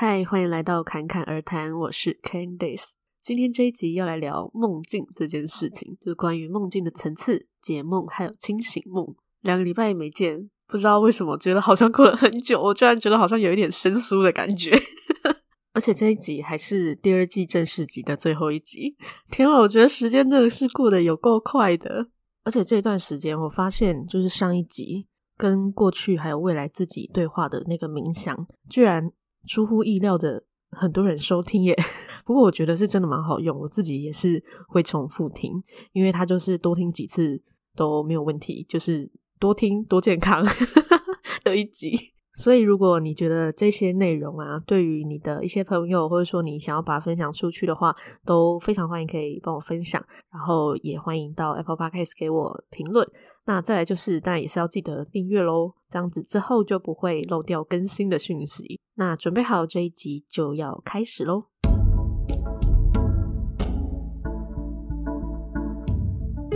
嗨，欢迎来到侃侃而谈，我是 Candice。今天这一集要来聊梦境这件事情，就是关于梦境的层次、解梦还有清醒梦。两个礼拜没见，不知道为什么觉得好像过了很久，我居然觉得好像有一点生疏的感觉。而且这一集还是第二季正式集的最后一集。天啊，我觉得时间真的是过得有够快的。而且这段时间，我发现就是上一集跟过去还有未来自己对话的那个冥想，居然。出乎意料的很多人收听耶，不过我觉得是真的蛮好用，我自己也是会重复听，因为它就是多听几次都没有问题，就是多听多健康 的一集。所以如果你觉得这些内容啊，对于你的一些朋友，或者说你想要把它分享出去的话，都非常欢迎可以帮我分享，然后也欢迎到 Apple Podcast 给我评论。那再来就是，当然也是要记得订阅喽，这样子之后就不会漏掉更新的讯息。那准备好这一集就要开始喽。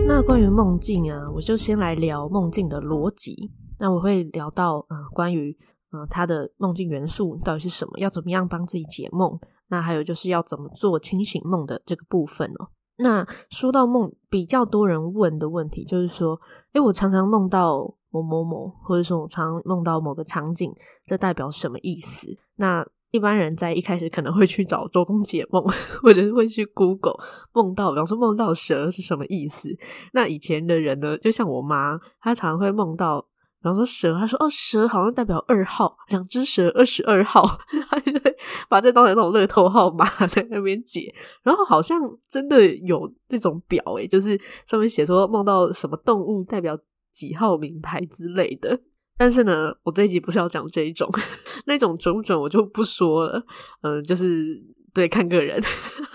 那关于梦境啊，我就先来聊梦境的逻辑。那我会聊到，嗯、呃，关于，嗯、呃，它的梦境元素到底是什么，要怎么样帮自己解梦。那还有就是要怎么做清醒梦的这个部分哦。那说到梦，比较多人问的问题就是说，诶，我常常梦到某某某，或者说我常常梦到某个场景，这代表什么意思？那一般人在一开始可能会去找周公解梦，或者是会去 Google 梦到，比方说梦到蛇是什么意思？那以前的人呢，就像我妈，她常常会梦到。然后说蛇，他说哦，蛇好像代表二号，两只蛇二十二号，他就会把这当成那种乐透号码在那边解。然后好像真的有这种表诶，就是上面写说梦到什么动物代表几号名牌之类的。但是呢，我这一集不是要讲这一种，那种准不准我就不说了。嗯、就是对，看个人。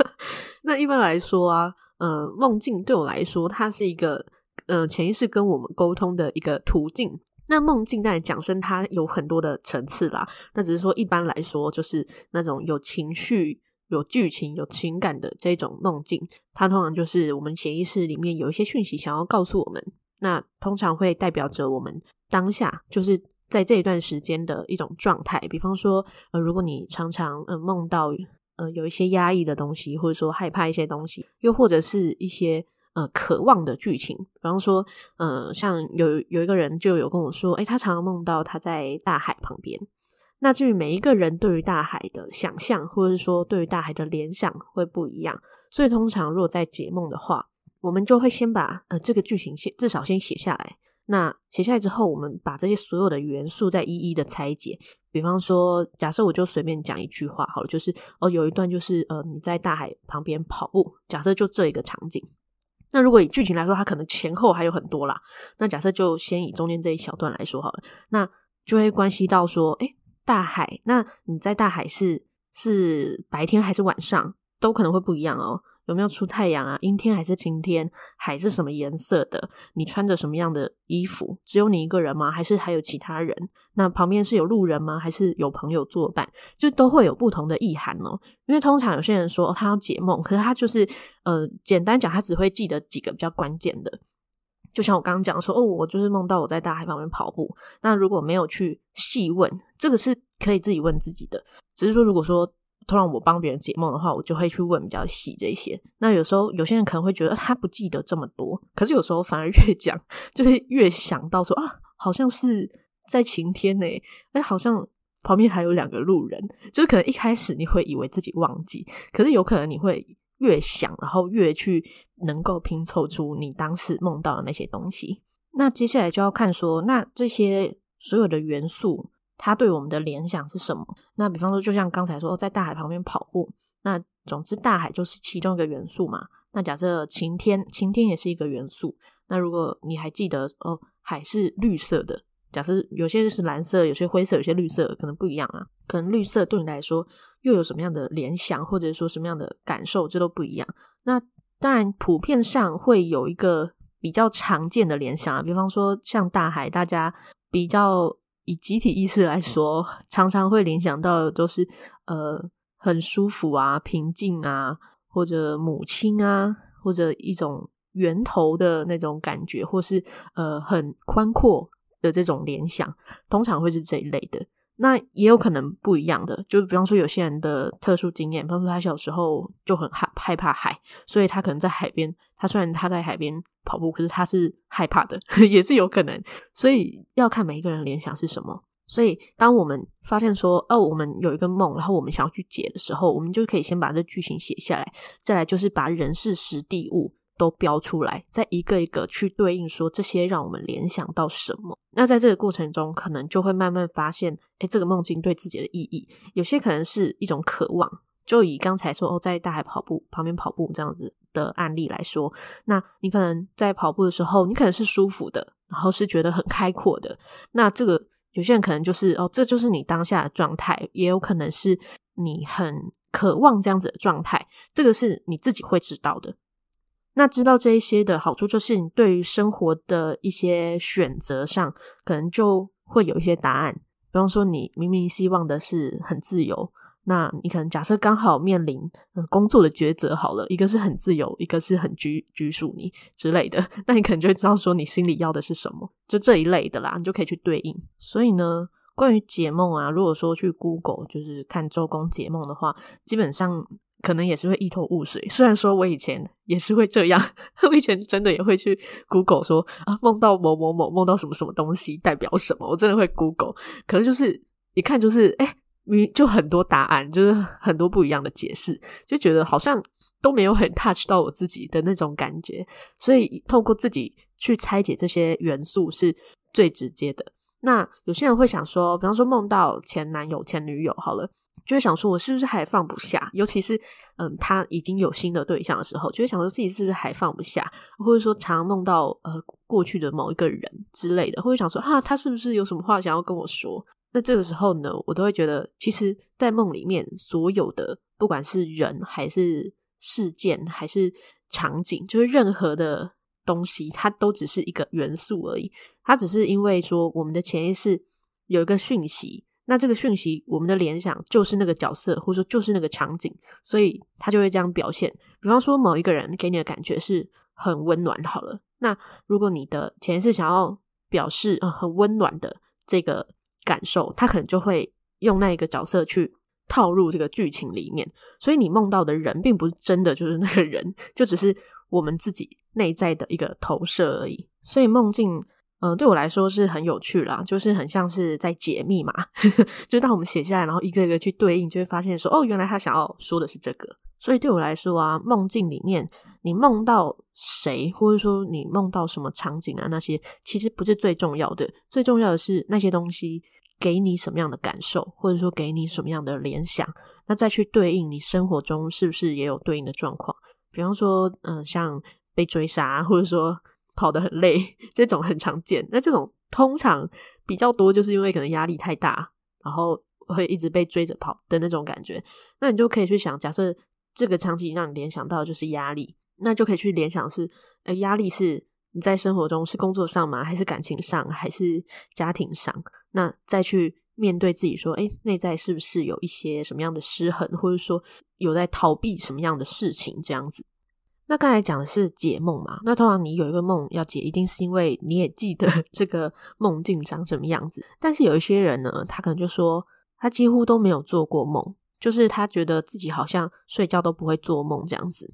那一般来说啊，嗯、呃，梦境对我来说，它是一个嗯、呃、潜意识跟我们沟通的一个途径。那梦境在讲声，它有很多的层次啦。那只是说，一般来说，就是那种有情绪、有剧情、有情感的这种梦境，它通常就是我们潜意识里面有一些讯息想要告诉我们。那通常会代表着我们当下就是在这一段时间的一种状态。比方说，呃，如果你常常呃梦到呃有一些压抑的东西，或者说害怕一些东西，又或者是一些。呃，渴望的剧情，比方说，呃，像有有一个人就有跟我说，诶，他常常梦到他在大海旁边。那至于每一个人对于大海的想象，或者是说对于大海的联想会不一样，所以通常如果在解梦的话，我们就会先把呃这个剧情先至少先写下来。那写下来之后，我们把这些所有的元素再一一的拆解。比方说，假设我就随便讲一句话好了，就是哦，有一段就是呃你在大海旁边跑步，假设就这一个场景。那如果以剧情来说，它可能前后还有很多啦。那假设就先以中间这一小段来说好了，那就会关系到说，诶，大海，那你在大海是是白天还是晚上，都可能会不一样哦。有没有出太阳啊？阴天还是晴天？海是什么颜色的？你穿着什么样的衣服？只有你一个人吗？还是还有其他人？那旁边是有路人吗？还是有朋友作伴？就都会有不同的意涵哦。因为通常有些人说，哦，他要解梦，可是他就是呃，简单讲，他只会记得几个比较关键的。就像我刚刚讲说，哦，我就是梦到我在大海旁边跑步。那如果没有去细问，这个是可以自己问自己的。只是说，如果说。通常我帮别人解梦的话，我就会去问比较细这些。那有时候有些人可能会觉得他不记得这么多，可是有时候反而越 讲就会越想到说啊，好像是在晴天呢，哎，好像旁边还有两个路人。就是可能一开始你会以为自己忘记，可是有可能你会越想，然后越去能够拼凑出你当时梦到的那些东西。那接下来就要看说，那这些所有的元素。它对我们的联想是什么？那比方说，就像刚才说，在大海旁边跑步，那总之大海就是其中一个元素嘛。那假设晴天，晴天也是一个元素。那如果你还记得哦，海是绿色的，假设有些是蓝色，有些灰色，有些绿色，可能不一样啊。可能绿色对你来说又有什么样的联想，或者说什么样的感受，这都不一样。那当然，普遍上会有一个比较常见的联想啊，比方说像大海，大家比较。以集体意识来说，常常会联想到的都是呃很舒服啊、平静啊，或者母亲啊，或者一种源头的那种感觉，或是呃很宽阔的这种联想，通常会是这一类的。那也有可能不一样的，就比方说有些人的特殊经验，比方说他小时候就很害害怕海，所以他可能在海边，他虽然他在海边跑步，可是他是害怕的，也是有可能。所以要看每一个人联想是什么。所以当我们发现说，哦，我们有一个梦，然后我们想要去解的时候，我们就可以先把这剧情写下来，再来就是把人事时地物。都标出来，再一个一个去对应，说这些让我们联想到什么？那在这个过程中，可能就会慢慢发现，诶，这个梦境对自己的意义，有些可能是一种渴望。就以刚才说哦，在大海跑步旁边跑步这样子的案例来说，那你可能在跑步的时候，你可能是舒服的，然后是觉得很开阔的。那这个有些人可能就是哦，这就是你当下的状态，也有可能是你很渴望这样子的状态，这个是你自己会知道的。那知道这一些的好处，就是你对于生活的一些选择上，可能就会有一些答案。比方说，你明明希望的是很自由，那你可能假设刚好面临工作的抉择，好了，一个是很自由，一个是很拘拘束你之类的，那你可能就会知道说你心里要的是什么，就这一类的啦，你就可以去对应。所以呢，关于解梦啊，如果说去 Google 就是看周公解梦的话，基本上。可能也是会一头雾水，虽然说我以前也是会这样，我以前真的也会去 Google 说啊，梦到某某某，梦到什么什么东西代表什么，我真的会 Google，可是就是一看就是哎，你就很多答案，就是很多不一样的解释，就觉得好像都没有很 touch 到我自己的那种感觉，所以透过自己去拆解这些元素是最直接的。那有些人会想说，比方说梦到前男友、前女友，好了。就会想说，我是不是还放不下？尤其是，嗯，他已经有新的对象的时候，就会想说自己是不是还放不下，或者说常梦到呃过去的某一个人之类的，或者想说啊，他是不是有什么话想要跟我说？那这个时候呢，我都会觉得，其实，在梦里面所有的，不管是人还是事件还是场景，就是任何的东西，它都只是一个元素而已。它只是因为说，我们的潜意识有一个讯息。那这个讯息，我们的联想就是那个角色，或者说就是那个场景，所以他就会这样表现。比方说，某一个人给你的感觉是很温暖，好了，那如果你的潜意识想要表示呃很温暖的这个感受，他可能就会用那一个角色去套入这个剧情里面。所以你梦到的人，并不是真的就是那个人，就只是我们自己内在的一个投射而已。所以梦境。嗯，对我来说是很有趣啦，就是很像是在解密嘛，就当我们写下来，然后一个一个去对应，就会发现说，哦，原来他想要说的是这个。所以对我来说啊，梦境里面你梦到谁，或者说你梦到什么场景啊，那些其实不是最重要的，最重要的是那些东西给你什么样的感受，或者说给你什么样的联想，那再去对应你生活中是不是也有对应的状况。比方说，嗯，像被追杀，或者说。跑得很累，这种很常见。那这种通常比较多，就是因为可能压力太大，然后会一直被追着跑的那种感觉。那你就可以去想，假设这个场景让你联想到就是压力，那就可以去联想是，呃，压力是你在生活中是工作上吗？还是感情上？还是家庭上？那再去面对自己说，诶，内在是不是有一些什么样的失衡，或者说有在逃避什么样的事情？这样子。那刚才讲的是解梦嘛？那通常你有一个梦要解，一定是因为你也记得 这个梦境长什么样子。但是有一些人呢，他可能就说他几乎都没有做过梦，就是他觉得自己好像睡觉都不会做梦这样子。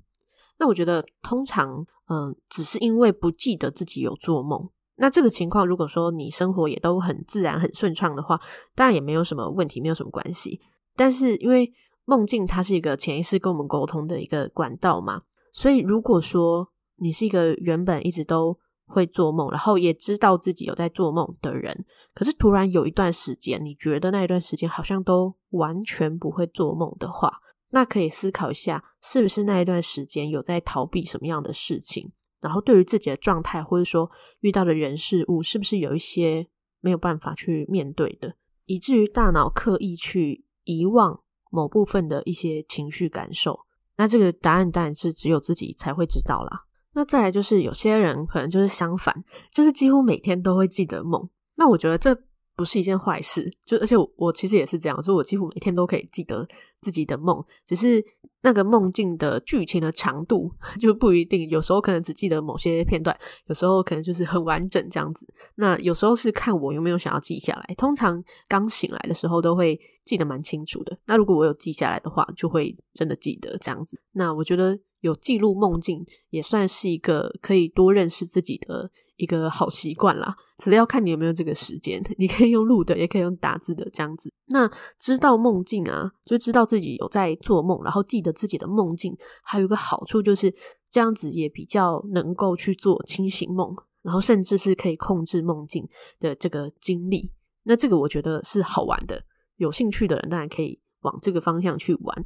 那我觉得通常，嗯，只是因为不记得自己有做梦。那这个情况，如果说你生活也都很自然、很顺畅的话，当然也没有什么问题，没有什么关系。但是因为梦境它是一个潜意识跟我们沟通的一个管道嘛。所以，如果说你是一个原本一直都会做梦，然后也知道自己有在做梦的人，可是突然有一段时间，你觉得那一段时间好像都完全不会做梦的话，那可以思考一下，是不是那一段时间有在逃避什么样的事情？然后对于自己的状态，或者说遇到的人事物，是不是有一些没有办法去面对的，以至于大脑刻意去遗忘某部分的一些情绪感受？那这个答案当然是只有自己才会知道啦。那再来就是有些人可能就是相反，就是几乎每天都会记得梦。那我觉得这不是一件坏事，就而且我，我其实也是这样，就我几乎每天都可以记得自己的梦，只是那个梦境的剧情的长度 就不一定，有时候可能只记得某些片段，有时候可能就是很完整这样子。那有时候是看我有没有想要记下来，通常刚醒来的时候都会记得蛮清楚的。那如果我有记下来的话，就会真的记得这样子。那我觉得有记录梦境也算是一个可以多认识自己的一个好习惯啦，只是要看你有没有这个时间。你可以用录的，也可以用打字的这样子。那知道梦境啊，就知道自己有在做梦，然后记得自己的梦境，还有一个好处就是这样子也比较能够去做清醒梦，然后甚至是可以控制梦境的这个经历。那这个我觉得是好玩的，有兴趣的人当然可以往这个方向去玩。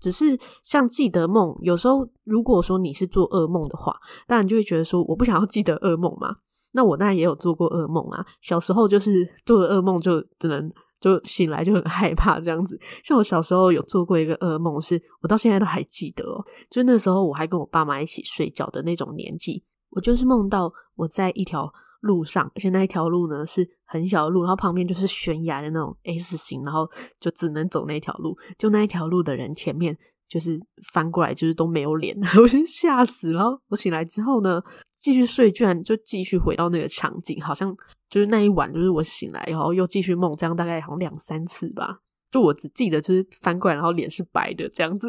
只是像记得梦，有时候如果说你是做噩梦的话，当然就会觉得说我不想要记得噩梦嘛。那我当然也有做过噩梦啊，小时候就是做了噩梦就只能就醒来就很害怕这样子。像我小时候有做过一个噩梦，是我到现在都还记得哦。就那时候我还跟我爸妈一起睡觉的那种年纪，我就是梦到我在一条路上，而且那一条路呢是很小的路，然后旁边就是悬崖的那种 S 型，然后就只能走那条路。就那一条路的人前面就是翻过来，就是都没有脸，我就吓死。然后我醒来之后呢，继续睡，居然就继续回到那个场景，好像就是那一晚，就是我醒来然后又继续梦，这样大概好像两三次吧。就我只记得就是翻过来，然后脸是白的这样子。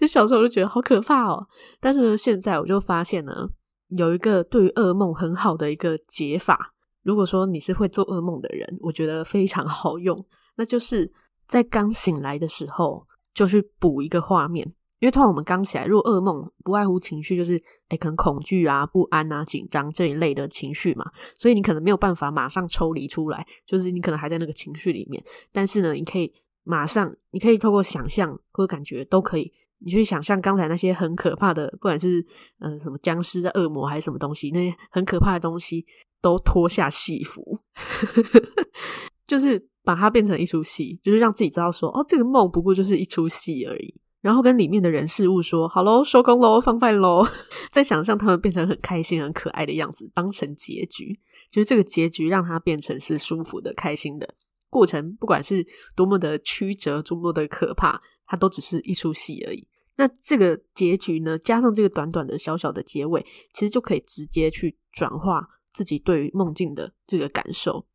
就 小时候就觉得好可怕哦，但是呢，现在我就发现呢。有一个对于噩梦很好的一个解法，如果说你是会做噩梦的人，我觉得非常好用，那就是在刚醒来的时候就去补一个画面，因为通常我们刚起来，如果噩梦不外乎情绪就是诶可能恐惧啊、不安啊、紧张这一类的情绪嘛，所以你可能没有办法马上抽离出来，就是你可能还在那个情绪里面，但是呢，你可以马上，你可以透过想象或者感觉都可以。你去想象刚才那些很可怕的，不管是呃什么僵尸的恶魔还是什么东西，那些很可怕的东西都脱下戏服，就是把它变成一出戏，就是让自己知道说，哦，这个梦不过就是一出戏而已。然后跟里面的人事物说，好喽，收工喽，放饭喽，再想象他们变成很开心、很可爱的样子，当成结局，就是这个结局让它变成是舒服的、开心的过程，不管是多么的曲折、多么的可怕。它都只是一出戏而已。那这个结局呢，加上这个短短的小小的结尾，其实就可以直接去转化自己对于梦境的这个感受。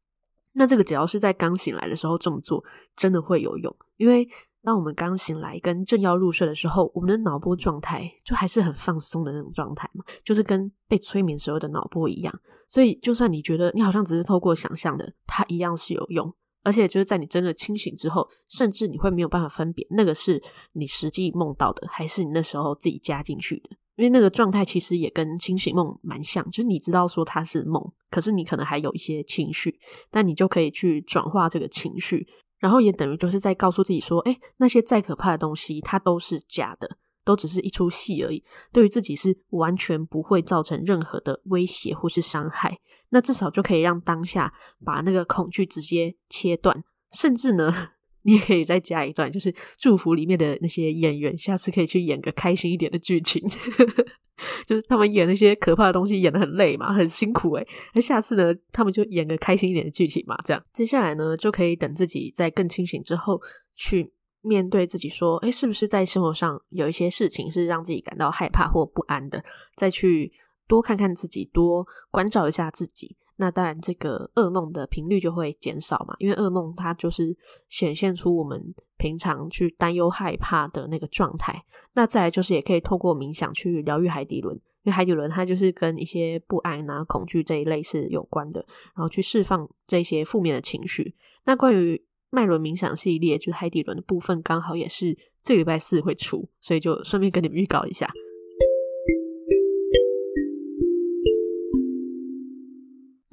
那这个只要是在刚醒来的时候这么做，真的会有用。因为当我们刚醒来跟正要入睡的时候，我们的脑波状态就还是很放松的那种状态嘛，就是跟被催眠时候的脑波一样。所以，就算你觉得你好像只是透过想象的，它一样是有用。而且就是在你真的清醒之后，甚至你会没有办法分辨那个是你实际梦到的，还是你那时候自己加进去的。因为那个状态其实也跟清醒梦蛮像，就是你知道说它是梦，可是你可能还有一些情绪，但你就可以去转化这个情绪，然后也等于就是在告诉自己说，哎，那些再可怕的东西，它都是假的，都只是一出戏而已，对于自己是完全不会造成任何的威胁或是伤害。那至少就可以让当下把那个恐惧直接切断，甚至呢，你也可以再加一段，就是祝福里面的那些演员，下次可以去演个开心一点的剧情，就是他们演那些可怕的东西演得很累嘛，很辛苦诶，那下次呢，他们就演个开心一点的剧情嘛，这样接下来呢，就可以等自己在更清醒之后，去面对自己说，诶，是不是在生活上有一些事情是让自己感到害怕或不安的，再去。多看看自己，多关照一下自己，那当然这个噩梦的频率就会减少嘛。因为噩梦它就是显现出我们平常去担忧害怕的那个状态。那再来就是也可以透过冥想去疗愈海底轮，因为海底轮它就是跟一些不安啊、恐惧这一类是有关的，然后去释放这些负面的情绪。那关于脉轮冥想系列，就是海底轮的部分，刚好也是这个礼拜四会出，所以就顺便跟你们预告一下。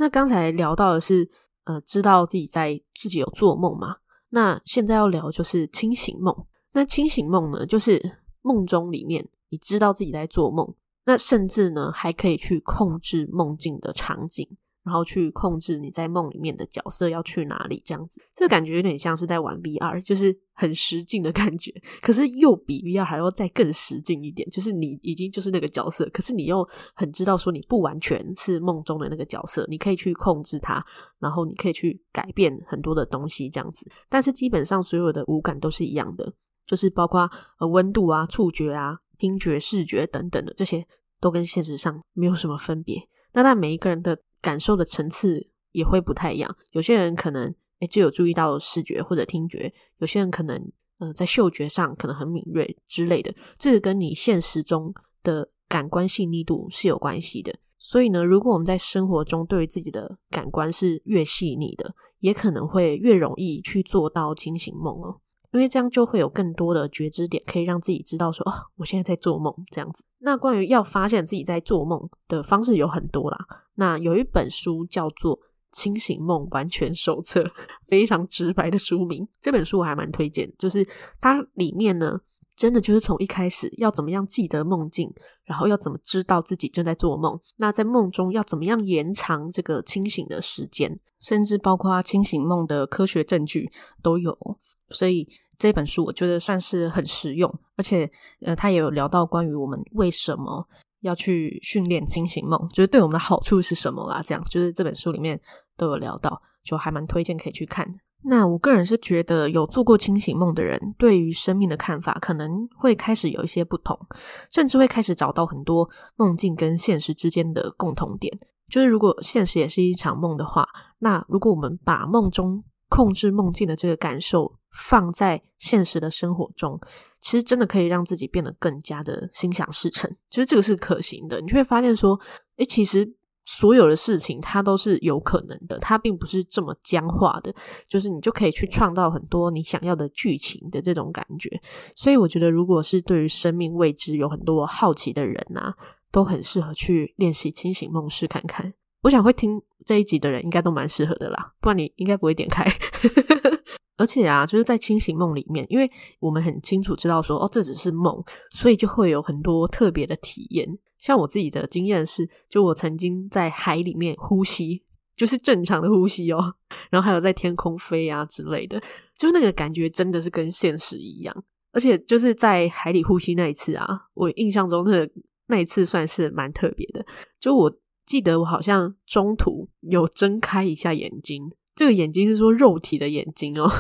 那刚才聊到的是，呃，知道自己在自己有做梦嘛？那现在要聊就是清醒梦。那清醒梦呢，就是梦中里面你知道自己在做梦，那甚至呢还可以去控制梦境的场景。然后去控制你在梦里面的角色要去哪里，这样子，这个感觉有点像是在玩 VR，就是很实境的感觉。可是又比 VR 还要再更实境一点，就是你已经就是那个角色，可是你又很知道说你不完全是梦中的那个角色，你可以去控制它，然后你可以去改变很多的东西，这样子。但是基本上所有的五感都是一样的。就是包括呃温度啊、触觉啊、听觉、视觉等等的这些，都跟现实上没有什么分别。那但每一个人的感受的层次也会不太一样，有些人可能诶就有注意到视觉或者听觉，有些人可能呃在嗅觉上可能很敏锐之类的，这个跟你现实中的感官细腻度是有关系的。所以呢，如果我们在生活中对于自己的感官是越细腻的，也可能会越容易去做到清醒梦哦。因为这样就会有更多的觉知点，可以让自己知道说，哦，我现在在做梦这样子。那关于要发现自己在做梦的方式有很多啦。那有一本书叫做《清醒梦完全手册》，非常直白的书名。这本书我还蛮推荐，就是它里面呢，真的就是从一开始要怎么样记得梦境，然后要怎么知道自己正在做梦，那在梦中要怎么样延长这个清醒的时间，甚至包括清醒梦的科学证据都有。所以这本书我觉得算是很实用，而且呃，他也有聊到关于我们为什么要去训练清醒梦，就是对我们的好处是什么啦。这样就是这本书里面都有聊到，就还蛮推荐可以去看。那我个人是觉得有做过清醒梦的人，对于生命的看法可能会开始有一些不同，甚至会开始找到很多梦境跟现实之间的共同点。就是如果现实也是一场梦的话，那如果我们把梦中控制梦境的这个感受放在现实的生活中，其实真的可以让自己变得更加的心想事成。其实这个是可行的，你就会发现说，诶，其实所有的事情它都是有可能的，它并不是这么僵化的，就是你就可以去创造很多你想要的剧情的这种感觉。所以我觉得，如果是对于生命未知有很多好奇的人啊，都很适合去练习清醒梦试看看。我想会听这一集的人应该都蛮适合的啦，不然你应该不会点开。而且啊，就是在清醒梦里面，因为我们很清楚知道说，哦，这只是梦，所以就会有很多特别的体验。像我自己的经验是，就我曾经在海里面呼吸，就是正常的呼吸哦，然后还有在天空飞啊之类的，就那个感觉真的是跟现实一样。而且就是在海里呼吸那一次啊，我印象中那那一次算是蛮特别的，就我。记得我好像中途有睁开一下眼睛，这个眼睛是说肉体的眼睛哦。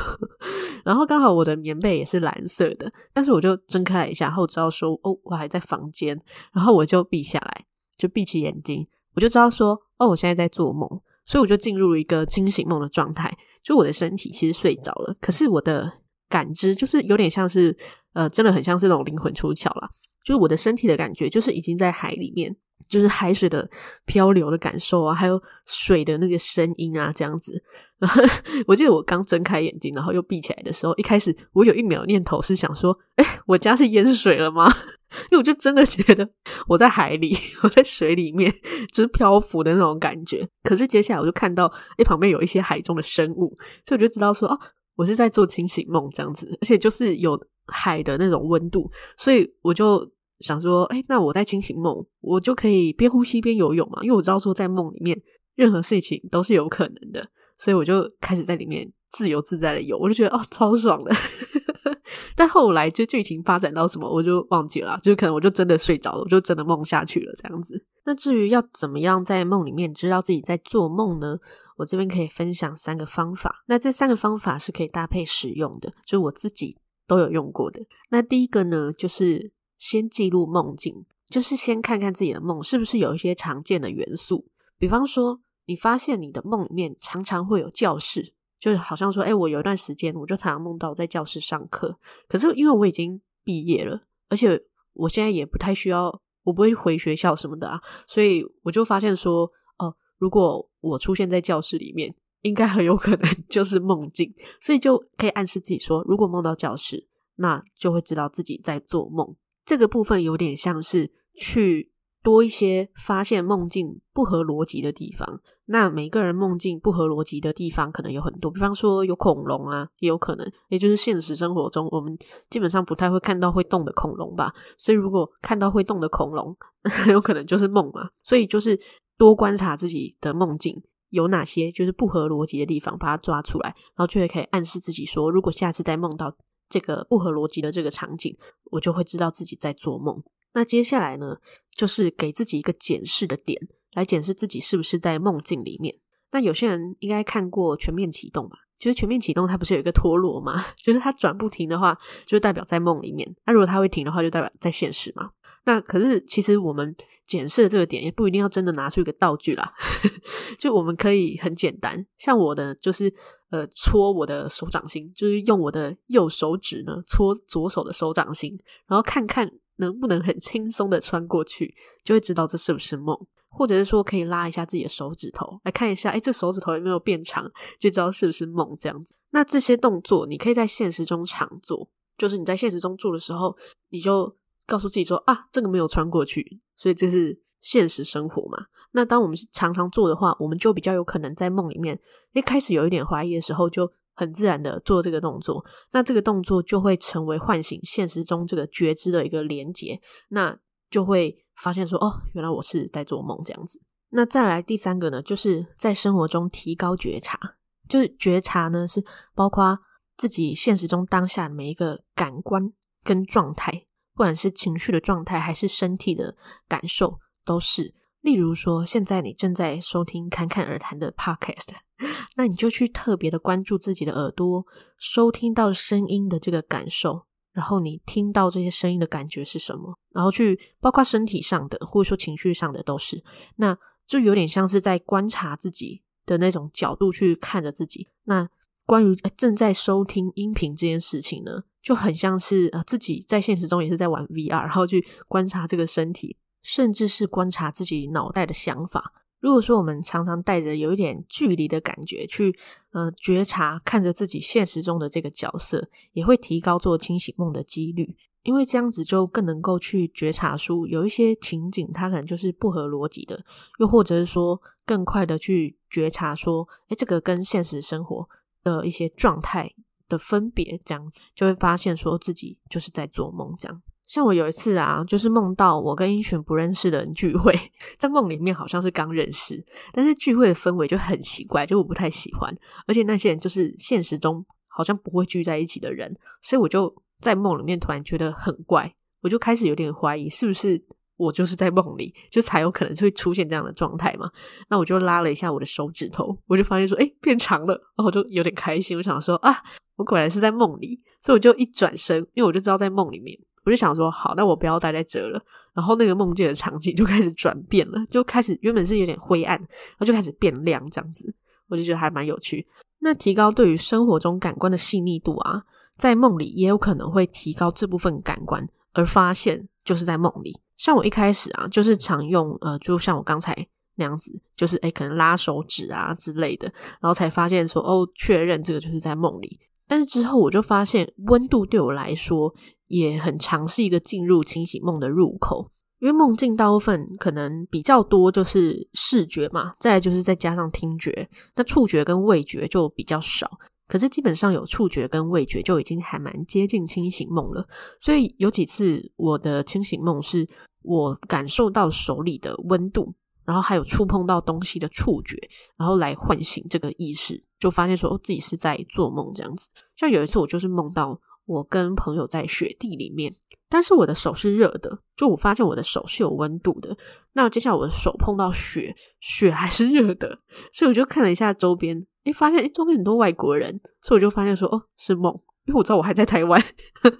然后刚好我的棉被也是蓝色的，但是我就睁开了一下，然后知道说哦，我还在房间，然后我就闭下来，就闭起眼睛，我就知道说哦，我现在在做梦，所以我就进入了一个清醒梦的状态。就我的身体其实睡着了，可是我的感知就是有点像是呃，真的很像是那种灵魂出窍啦，就是我的身体的感觉就是已经在海里面。就是海水的漂流的感受啊，还有水的那个声音啊，这样子。然后我记得我刚睁开眼睛，然后又闭起来的时候，一开始我有一秒念头是想说：“哎，我家是淹水了吗？” 因为我就真的觉得我在海里，我在水里面，就是漂浮的那种感觉。可是接下来我就看到，哎，旁边有一些海中的生物，所以我就知道说，哦，我是在做清醒梦这样子，而且就是有海的那种温度，所以我就。想说，哎，那我在清醒梦，我就可以边呼吸边游泳嘛，因为我知道说在梦里面任何事情都是有可能的，所以我就开始在里面自由自在的游，我就觉得哦，超爽的。但后来就剧情发展到什么，我就忘记了，就可能我就真的睡着了，我就真的梦下去了这样子。那至于要怎么样在梦里面知道自己在做梦呢？我这边可以分享三个方法，那这三个方法是可以搭配使用的，就我自己都有用过的。那第一个呢，就是。先记录梦境，就是先看看自己的梦是不是有一些常见的元素。比方说，你发现你的梦里面常常会有教室，就是好像说，哎，我有一段时间我就常常梦到我在教室上课。可是因为我已经毕业了，而且我现在也不太需要，我不会回学校什么的啊，所以我就发现说，哦，如果我出现在教室里面，应该很有可能 就是梦境，所以就可以暗示自己说，如果梦到教室，那就会知道自己在做梦。这个部分有点像是去多一些发现梦境不合逻辑的地方。那每个人梦境不合逻辑的地方可能有很多，比方说有恐龙啊，也有可能，也就是现实生活中我们基本上不太会看到会动的恐龙吧。所以如果看到会动的恐龙，有可能就是梦嘛。所以就是多观察自己的梦境有哪些就是不合逻辑的地方，把它抓出来，然后就会可以暗示自己说，如果下次再梦到。这个不合逻辑的这个场景，我就会知道自己在做梦。那接下来呢，就是给自己一个检视的点，来检视自己是不是在梦境里面。那有些人应该看过《全面启动》吧？就是全面启动，它不是有一个陀螺吗？就是它转不停的话，就代表在梦里面；那如果它会停的话，就代表在现实嘛。那可是其实我们检视的这个点，也不一定要真的拿出一个道具啦。就我们可以很简单，像我的就是呃搓我的手掌心，就是用我的右手指呢搓左手的手掌心，然后看看能不能很轻松的穿过去，就会知道这是不是梦。或者是说，可以拉一下自己的手指头来看一下，哎，这手指头有没有变长，就知道是不是梦这样子。那这些动作你可以在现实中常做，就是你在现实中做的时候，你就告诉自己说啊，这个没有穿过去，所以这是现实生活嘛。那当我们常常做的话，我们就比较有可能在梦里面一开始有一点怀疑的时候，就很自然的做这个动作。那这个动作就会成为唤醒现实中这个觉知的一个连结，那就会。发现说哦，原来我是在做梦这样子。那再来第三个呢，就是在生活中提高觉察。就是觉察呢，是包括自己现实中当下每一个感官跟状态，不管是情绪的状态还是身体的感受，都是。例如说，现在你正在收听《侃侃而谈》的 Podcast，那你就去特别的关注自己的耳朵，收听到声音的这个感受。然后你听到这些声音的感觉是什么？然后去包括身体上的，或者说情绪上的都是。那就有点像是在观察自己的那种角度去看着自己。那关于正在收听音频这件事情呢，就很像是呃自己在现实中也是在玩 VR，然后去观察这个身体，甚至是观察自己脑袋的想法。如果说我们常常带着有一点距离的感觉去，呃，觉察看着自己现实中的这个角色，也会提高做清醒梦的几率。因为这样子就更能够去觉察出有一些情景，它可能就是不合逻辑的，又或者是说更快的去觉察说，诶，这个跟现实生活的一些状态的分别，这样子就会发现说自己就是在做梦这样。像我有一次啊，就是梦到我跟一群不认识的人聚会，在梦里面好像是刚认识，但是聚会的氛围就很奇怪，就我不太喜欢，而且那些人就是现实中好像不会聚在一起的人，所以我就在梦里面突然觉得很怪，我就开始有点怀疑是不是我就是在梦里，就才有可能会出现这样的状态嘛。那我就拉了一下我的手指头，我就发现说，诶，变长了，然后我就有点开心，我想说啊，我果然是在梦里，所以我就一转身，因为我就知道在梦里面。我就想说，好，那我不要待在这了。然后那个梦境的场景就开始转变了，就开始原本是有点灰暗，然后就开始变亮，这样子，我就觉得还蛮有趣。那提高对于生活中感官的细腻度啊，在梦里也有可能会提高这部分感官，而发现就是在梦里。像我一开始啊，就是常用呃，就像我刚才那样子，就是诶可能拉手指啊之类的，然后才发现说哦，确认这个就是在梦里。但是之后我就发现，温度对我来说。也很常是一个进入清醒梦的入口，因为梦境大部分可能比较多就是视觉嘛，再来就是再加上听觉，那触觉跟味觉就比较少。可是基本上有触觉跟味觉就已经还蛮接近清醒梦了。所以有几次我的清醒梦是我感受到手里的温度，然后还有触碰到东西的触觉，然后来唤醒这个意识，就发现说哦，自己是在做梦这样子。像有一次我就是梦到。我跟朋友在雪地里面，但是我的手是热的，就我发现我的手是有温度的。那接下来我的手碰到雪，雪还是热的，所以我就看了一下周边，诶，发现诶周边很多外国人，所以我就发现说，哦，是梦，因为我知道我还在台湾，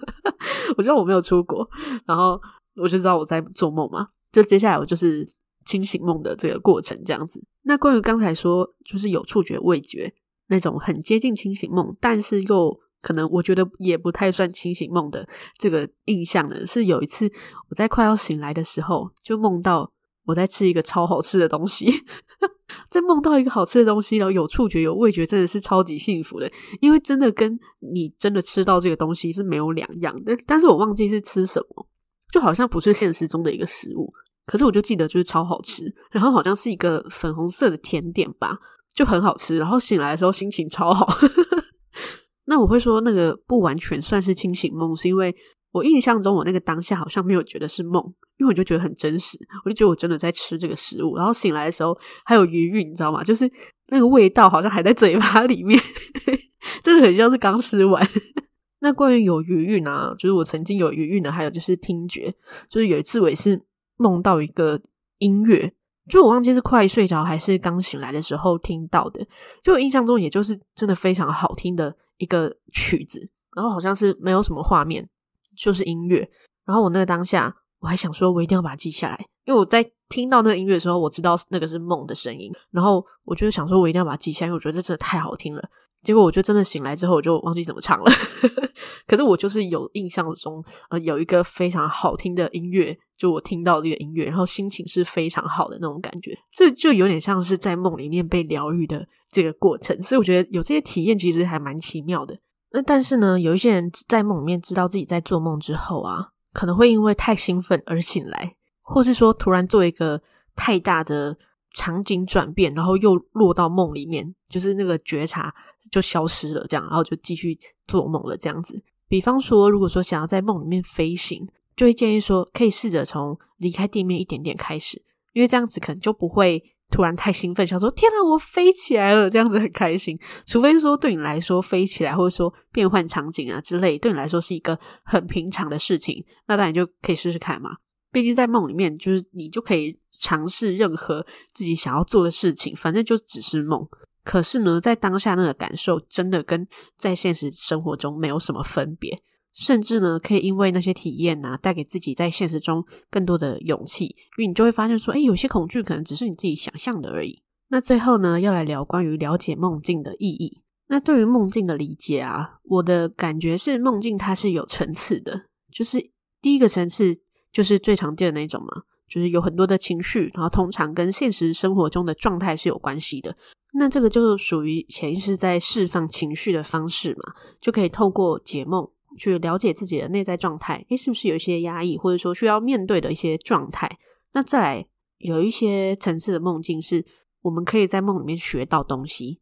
我知道我没有出国，然后我就知道我在做梦嘛。就接下来我就是清醒梦的这个过程这样子。那关于刚才说，就是有触觉、味觉那种很接近清醒梦，但是又。可能我觉得也不太算清醒梦的这个印象呢，是有一次我在快要醒来的时候，就梦到我在吃一个超好吃的东西，在梦到一个好吃的东西，然后有触觉有味觉，真的是超级幸福的，因为真的跟你真的吃到这个东西是没有两样的。但是我忘记是吃什么，就好像不是现实中的一个食物，可是我就记得就是超好吃，然后好像是一个粉红色的甜点吧，就很好吃，然后醒来的时候心情超好。那我会说那个不完全算是清醒梦，是因为我印象中我那个当下好像没有觉得是梦，因为我就觉得很真实，我就觉得我真的在吃这个食物，然后醒来的时候还有余韵，你知道吗？就是那个味道好像还在嘴巴里面，真的很像是刚吃完。那关于有余韵啊，就是我曾经有余韵的，还有就是听觉，就是有一次我也是梦到一个音乐，就我忘记是快睡着还是刚醒来的时候听到的，就印象中也就是真的非常好听的一个曲子，然后好像是没有什么画面，就是音乐。然后我那个当下我还想说，我一定要把它记下来，因为我在听到那个音乐的时候，我知道那个是梦的声音，然后我就想说，我一定要把它记下来，因为我觉得这真的太好听了。结果我就真的醒来之后，我就忘记怎么唱了。可是我就是有印象中，呃，有一个非常好听的音乐，就我听到这个音乐，然后心情是非常好的那种感觉，这就有点像是在梦里面被疗愈的这个过程。所以我觉得有这些体验其实还蛮奇妙的。那但是呢，有一些人在梦里面知道自己在做梦之后啊，可能会因为太兴奋而醒来，或是说突然做一个太大的场景转变，然后又落到梦里面，就是那个觉察。就消失了，这样，然后就继续做梦了，这样子。比方说，如果说想要在梦里面飞行，就会建议说，可以试着从离开地面一点点开始，因为这样子可能就不会突然太兴奋，想说“天哪，我飞起来了”，这样子很开心。除非说对你来说飞起来，或者说变换场景啊之类，对你来说是一个很平常的事情，那当然就可以试试看嘛。毕竟在梦里面，就是你就可以尝试任何自己想要做的事情，反正就只是梦。可是呢，在当下那个感受真的跟在现实生活中没有什么分别，甚至呢，可以因为那些体验啊，带给自己在现实中更多的勇气，因为你就会发现说，诶，有些恐惧可能只是你自己想象的而已。那最后呢，要来聊关于了解梦境的意义。那对于梦境的理解啊，我的感觉是梦境它是有层次的，就是第一个层次就是最常见的那种嘛，就是有很多的情绪，然后通常跟现实生活中的状态是有关系的。那这个就属于潜意识在释放情绪的方式嘛，就可以透过解梦去了解自己的内在状态，诶，是不是有一些压抑，或者说需要面对的一些状态？那再来有一些层次的梦境是我们可以在梦里面学到东西，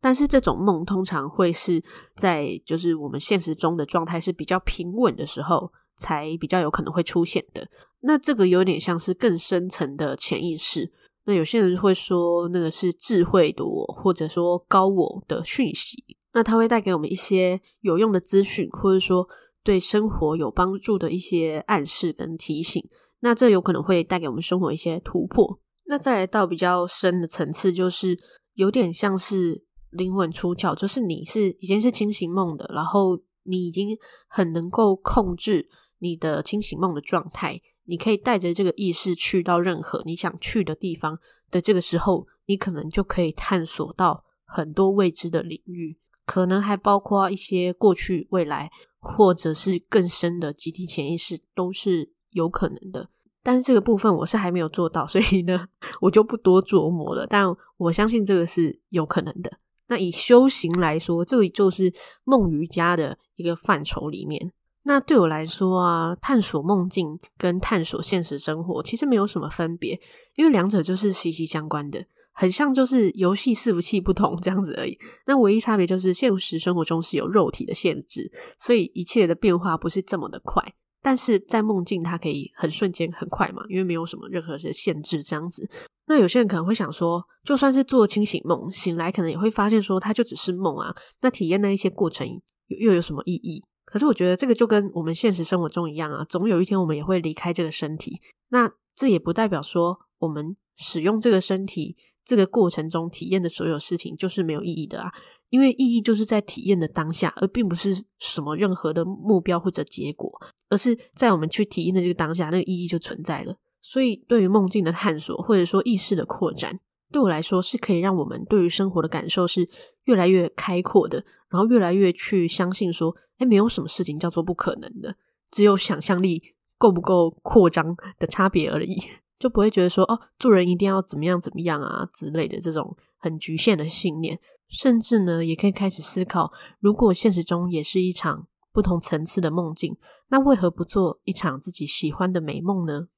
但是这种梦通常会是在就是我们现实中的状态是比较平稳的时候才比较有可能会出现的。那这个有点像是更深层的潜意识。那有些人会说，那个是智慧的我，或者说高我的讯息。那它会带给我们一些有用的资讯，或者说对生活有帮助的一些暗示跟提醒。那这有可能会带给我们生活一些突破。那再来到比较深的层次，就是有点像是灵魂出窍，就是你是已经是清醒梦的，然后你已经很能够控制你的清醒梦的状态。你可以带着这个意识去到任何你想去的地方的这个时候，你可能就可以探索到很多未知的领域，可能还包括一些过去、未来，或者是更深的集体潜意识都是有可能的。但是这个部分我是还没有做到，所以呢，我就不多琢磨了。但我相信这个是有可能的。那以修行来说，这个就是梦瑜伽的一个范畴里面。那对我来说啊，探索梦境跟探索现实生活其实没有什么分别，因为两者就是息息相关的，很像就是游戏伺服器不同这样子而已。那唯一差别就是现实生活中是有肉体的限制，所以一切的变化不是这么的快。但是在梦境，它可以很瞬间很快嘛，因为没有什么任何的限制这样子。那有些人可能会想说，就算是做清醒梦，醒来可能也会发现说，它就只是梦啊。那体验那一些过程又又有什么意义？可是我觉得这个就跟我们现实生活中一样啊，总有一天我们也会离开这个身体。那这也不代表说我们使用这个身体这个过程中体验的所有事情就是没有意义的啊，因为意义就是在体验的当下，而并不是什么任何的目标或者结果，而是在我们去体验的这个当下，那个意义就存在了。所以，对于梦境的探索或者说意识的扩展，对我来说是可以让我们对于生活的感受是越来越开阔的，然后越来越去相信说。诶，没有什么事情叫做不可能的，只有想象力够不够扩张的差别而已，就不会觉得说哦，做人一定要怎么样怎么样啊之类的这种很局限的信念，甚至呢，也可以开始思考，如果现实中也是一场不同层次的梦境，那为何不做一场自己喜欢的美梦呢？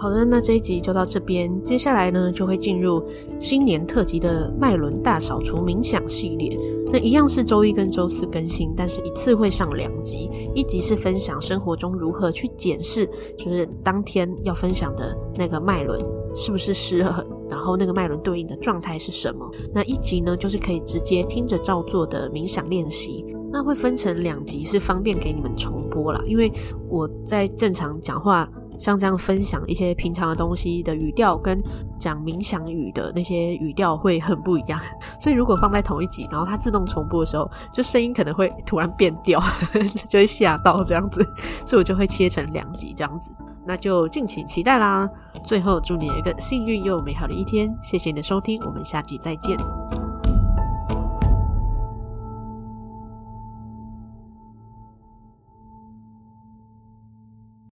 好的，那这一集就到这边。接下来呢，就会进入新年特辑的脉轮大扫除冥想系列。那一样是周一跟周四更新，但是一次会上两集。一集是分享生活中如何去检视，就是当天要分享的那个脉轮是不是失衡，然后那个脉轮对应的状态是什么。那一集呢，就是可以直接听着照做的冥想练习。那会分成两集，是方便给你们重播啦，因为我在正常讲话。像这样分享一些平常的东西的语调，跟讲冥想语的那些语调会很不一样。所以如果放在同一集，然后它自动重播的时候，就声音可能会突然变调，就会吓到这样子。所以我就会切成两集这样子。那就敬请期待啦！最后祝你有一个幸运又美好的一天，谢谢你的收听，我们下集再见。